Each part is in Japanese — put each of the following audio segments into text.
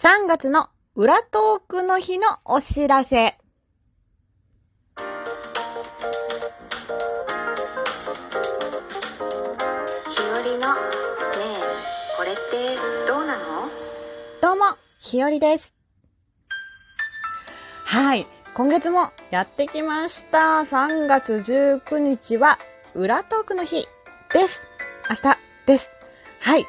3月の裏トークの日のお知らせ。日和のねえこれってどうなの？どうも、ひよりです。はい。今月もやってきました。3月19日は、裏トークの日です。明日です。はい。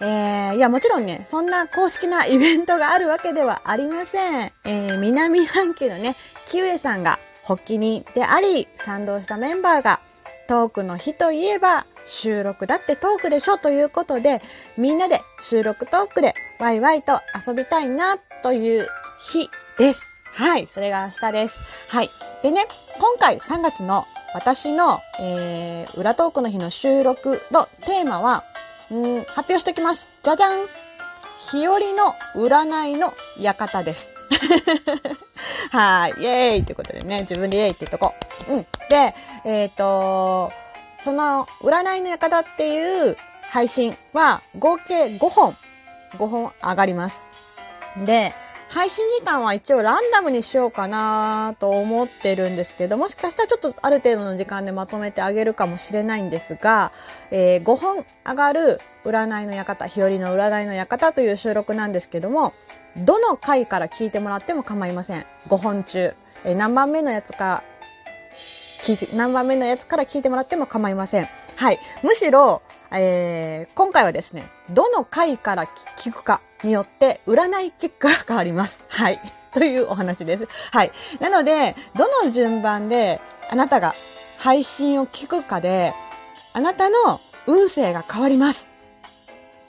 えー、いや、もちろんね、そんな公式なイベントがあるわけではありません。えー、南半球のね、キウエさんが発起人であり、賛同したメンバーが、トークの日といえば、収録だってトークでしょということで、みんなで収録トークでワイワイと遊びたいなという日です。はい、それが明日です。はい。でね、今回3月の私の、えー、裏トークの日の収録のテーマは、うん、発表しておきます。じゃじゃん日和の占いの館です。はい、イエーイということでね、自分でイエーイって言っとこう。うん。で、えっ、とその占いの館っていう配信は合計5本、5本上がります。で、配信時間は一応ランダムにしようかなと思ってるんですけど、もしかしたらちょっとある程度の時間でまとめてあげるかもしれないんですが、えー5本上がる占いの館、日和の占いの館という収録なんですけども、どの回から聞いてもらっても構いません。5本中。えー何番目のやつか、聞いて、何番目のやつから聞いてもらっても構いません。はい。むしろ、えー今回はですね、どの回から聞くかによって占い結果が変わります。はい。というお話です。はい。なので、どの順番であなたが配信を聞くかで、あなたの運勢が変わります。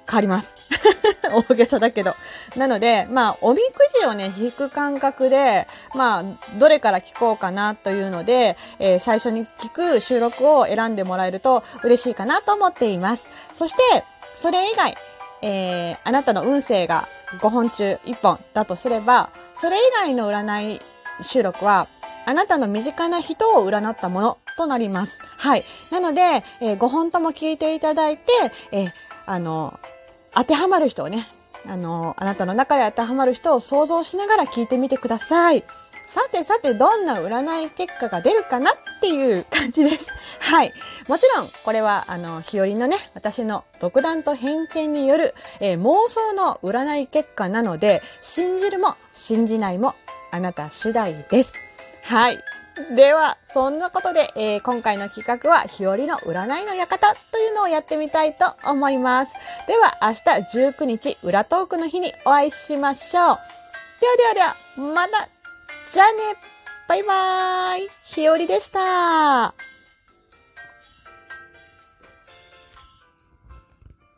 変わります。大げさだけど。なので、まあ、おみくじをね、引く感覚で、まあ、どれから聞こうかなというので、えー最初に聞く収録を選んでもらえると嬉しいかなと思っています。そして、それ以外、えーあなたの運勢が5本中1本だとすれば、それ以外の占い収録は、あなたの身近な人を占ったものとなります。はい。なので、え5本とも聞いていただいて、えーあの、当てはまる人をね、あの、あなたの中で当てはまる人を想像しながら聞いてみてください。さてさて、どんな占い結果が出るかなっていう感じです。はい。もちろん、これは、あの、日和のね、私の独断と偏見による、えー妄想の占い結果なので、信じるも信じないもあなた次第です。はい。では、そんなことで、えー今回の企画は、日和の占いの館というのをやってみたいと思います。では、明日19日、裏トークの日にお会いしましょう。ではではでは、また、じゃあね、バイバーイ、ひよりでした。